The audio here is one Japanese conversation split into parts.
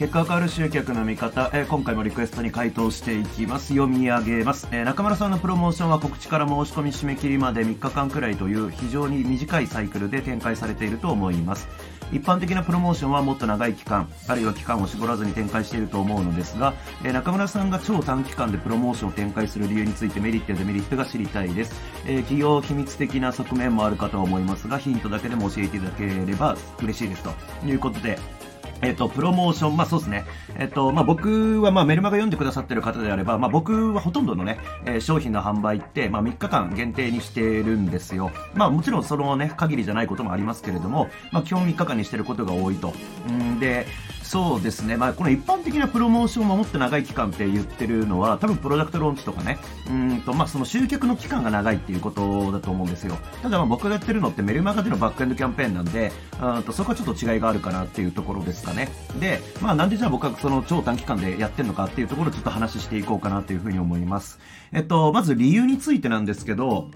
結果が変わる集客の見方、えー、今回もリクエストに回答していきます。読み上げます、えー、中村さんのプロモーションは告知から申し込み締め切りまで3日間くらいという非常に短いサイクルで展開されていると思います。一般的なプロモーションはもっと長い期間、あるいは期間を絞らずに展開していると思うのですが、えー、中村さんが超短期間でプロモーションを展開する理由についてメリットやデメリットが知りたいです。えー、企業秘密的な側面もあるかと思いますが、ヒントだけでも教えていただければ嬉しいですということで、えっ、と、プロモーション、まあそうですね。えっ、と、まあ僕はまあメルマガ読んでくださってる方であれば、まあ僕はほとんどのね、えー、商品の販売って、まあ3日間限定にしてるんですよ。まあもちろんそのね、限りじゃないこともありますけれども、まあ基本3日間にしてることが多いと。んで、そうですね、まあ、この一般的なプロモーションをもっと長い期間って言ってるのは、多分プロダクトローンチとかね、うんとまあ、その集客の期間が長いっていうことだと思うんですよ。ただまあ僕がやってるのってメルマガでのバックエンドキャンペーンなんで、うんとそこはちょっと違いがあるかなっていうところですかね。で、まあ、なんでじゃあ僕はその超短期間でやってんのかっていうところをちょっと話していこうかなというふうに思います。えっと、まず理由についてなんですけど、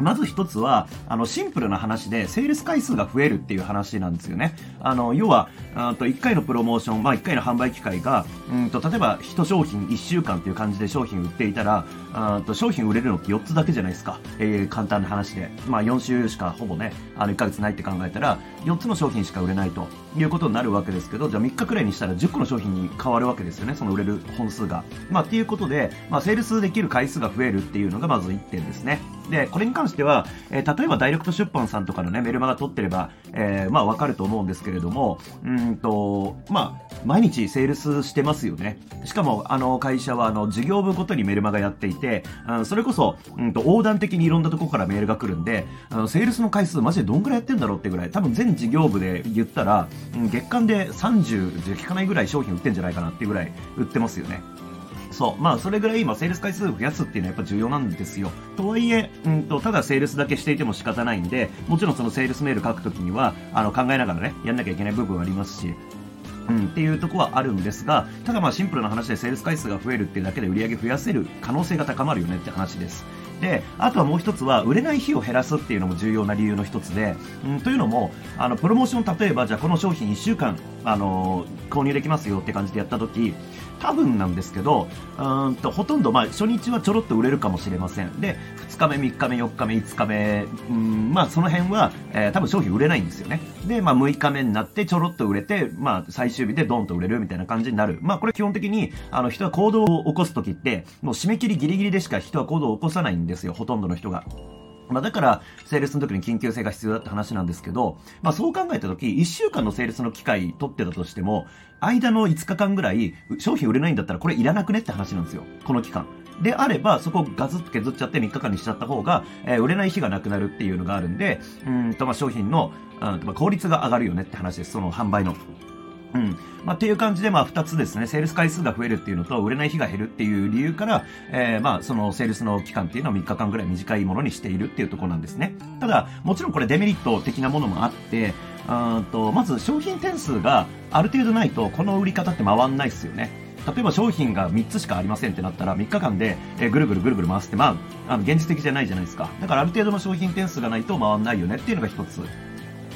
まず一つは、あの、シンプルな話で、セールス回数が増えるっていう話なんですよね。あの、要は、あと1回のプロモーション、まあ1回の販売機会が、うんと、例えば1商品1週間っていう感じで商品売っていたら、あと商品売れるのって4つだけじゃないですか。えー、簡単な話で。まあ4週しかほぼね、あの1ヶ月ないって考えたら、4つの商品しか売れないということになるわけですけど、じゃあ3日くらいにしたら10個の商品に変わるわけですよね。その売れる本数が。まあっていうことで、まあセールスできる回数が増えるっていうのがまず1点ですね。で、これに関しては、えー、例えばダイレクト出版さんとかのね、メルマガ取ってれば、えー、まあわかると思うんですけれども、うんと、まあ、毎日セールスしてますよね。しかも、あの会社は、あの、事業部ごとにメルマガやっていて、うん、それこそ、うんと、横断的にいろんなとこからメールが来るんで、あの、セールスの回数マジでどんぐらいやってんだろうってぐらい、多分全事業部で言ったら、うん、月間で30じゃ効かないぐらい商品売ってんじゃないかなっていうぐらい売ってますよね。そう。まあ、それぐらい今、セールス回数を増やすっていうのはやっぱ重要なんですよ。とはいえ、うんと、ただセールスだけしていても仕方ないんで、もちろんそのセールスメール書くときには、あの、考えながらね、やんなきゃいけない部分はありますし、うん、っていうとこはあるんですが、ただまあシンプルな話でセールス回数が増えるっていうだけで売り上げ増やせる可能性が高まるよねって話です。で、あとはもう一つは、売れない日を減らすっていうのも重要な理由の一つで、うん、というのも、あの、プロモーション、例えば、じゃあこの商品1週間、あのー、購入できますよって感じでやった時、多分なんですけど、うんと、ほとんど、まあ、初日はちょろっと売れるかもしれません。で、2日目、3日目、4日目、5日目、うん、まあ、その辺は、えー、多分商品売れないんですよね。で、まあ、6日目になってちょろっと売れて、まあ、最終日でドンと売れるみたいな感じになる。まあ、これ基本的に、あの、人は行動を起こすときって、もう締め切りギリギリでしか人は行動を起こさないんですよ、ほとんどの人が。まあ、だから、セールスの時に緊急性が必要だって話なんですけど、まあ、そう考えた時、1週間のセールスの機会取ってたとしても、間の5日間ぐらい、商品売れないんだったらこれいらなくねって話なんですよ。この期間。であれば、そこをガツッと削っちゃって3日間にしちゃった方が、えー、売れない日がなくなるっていうのがあるんで、うんと、まあ、商品の、うんとまあ、効率が上がるよねって話です。その販売の。うん。まあ、っていう感じで、まあ、二つですね、セールス回数が増えるっていうのと、売れない日が減るっていう理由から、えー、まあ、そのセールスの期間っていうのを3日間ぐらい短いものにしているっていうところなんですね。ただ、もちろんこれデメリット的なものもあって、うんと、まず商品点数がある程度ないと、この売り方って回んないですよね。例えば商品が3つしかありませんってなったら3日間で、えぐるぐるぐるぐる回すって、まあ、あの現実的じゃないじゃないですか。だからある程度の商品点数がないと回んないよねっていうのが一つ。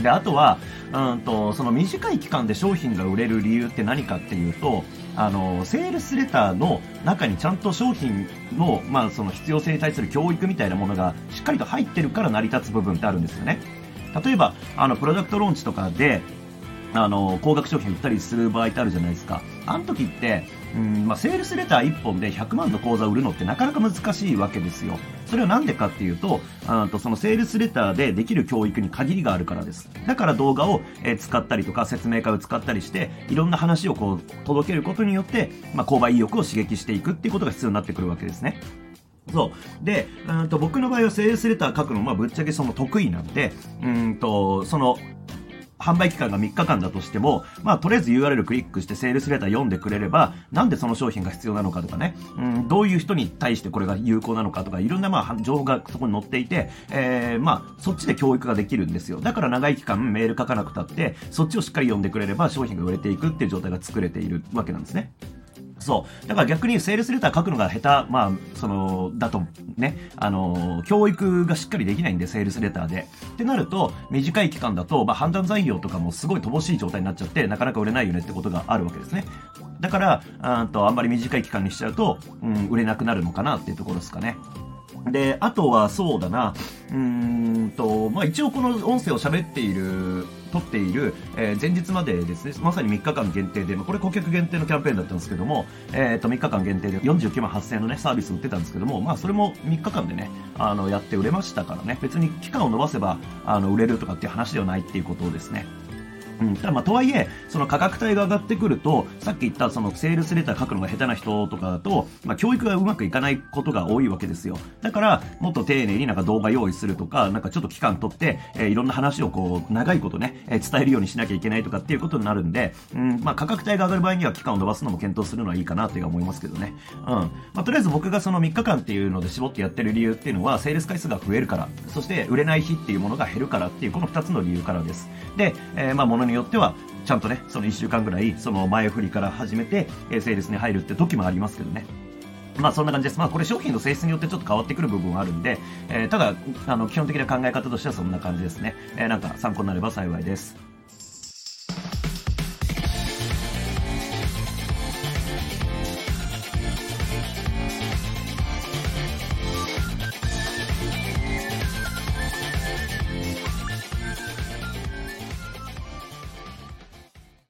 で、あとは、うんと、その短い期間で商品が売れる理由って何かっていうと、あの、セールスレターの中にちゃんと商品の、まあ、その必要性に対する教育みたいなものがしっかりと入ってるから成り立つ部分ってあるんですよね。例えば、あの、プロダクトローンチとかで、あの、高額商品売ったりする場合ってあるじゃないですか。あの時って、うんまあ、セールスレター1本で100万の口座を売るのってなかなか難しいわけですよ。それはなんでかっていうと、あとそのセールスレターでできる教育に限りがあるからです。だから動画を、え使ったりとか説明会を使ったりして、いろんな話をこう届けることによって、まあ、購買意欲を刺激していくっていうことが必要になってくるわけですね。そう。で、うんと僕の場合はセールスレター書くの、まあ、ぶっちゃけその得意なんで、うんと、その、販売期間が3日間だとしても、まあ、とりあえず URL クリックしてセールスレター読んでくれれば、なんでその商品が必要なのかとかね、うん、どういう人に対してこれが有効なのかとか、いろんなまあ、情報がそこに載っていて、えー、まあ、そっちで教育ができるんですよ。だから長い期間メール書かなくたって、そっちをしっかり読んでくれれば商品が売れていくっていう状態が作れているわけなんですね。そう。だから逆にセールスレター書くのが下手、まあ、その、だとね、あの、教育がしっかりできないんで、セールスレターで。ってなると、短い期間だと、まあ、判断材料とかもすごい乏しい状態になっちゃって、なかなか売れないよねってことがあるわけですね。だから、あとあんまり短い期間にしちゃうと、うん、売れなくなるのかなっていうところですかね。で、あとはそうだな、うーんと、まあ一応この音声を喋っている、撮っている、えー、前日までですね、まさに3日間限定で、まあ、これ顧客限定のキャンペーンだったんですけども、えっ、ー、と、3日間限定で49万8000円のね、サービス売ってたんですけども、まあそれも3日間でね、あの、やって売れましたからね、別に期間を延ばせば、あの、売れるとかっていう話ではないっていうことをですね、うん、ただまあとはいえ、その価格帯が上がってくると、さっき言ったそのセールスレター書くのが下手な人とかだと、まあ教育がうまくいかないことが多いわけですよ。だから、もっと丁寧になんか動画用意するとか、なんかちょっと期間取って、えー、いろんな話をこう、長いことね、えー、伝えるようにしなきゃいけないとかっていうことになるんで、うん、まあ価格帯が上がる場合には期間を伸ばすのも検討するのはいいかなという思いますけどね。うん。まあとりあえず僕がその3日間っていうので絞ってやってる理由っていうのは、セールス回数が増えるから、そして売れない日っていうものが減るからっていう、この2つの理由からです。で、えー、まあものによっては、ちゃんとね、その1週間ぐらい、その前振りから始めて、えセールスに入るって時もありますけどね。まあそんな感じです。まあこれ商品の性質によってちょっと変わってくる部分はあるんで、えー、ただ、あの、基本的な考え方としてはそんな感じですね。えー、なんか参考になれば幸いです。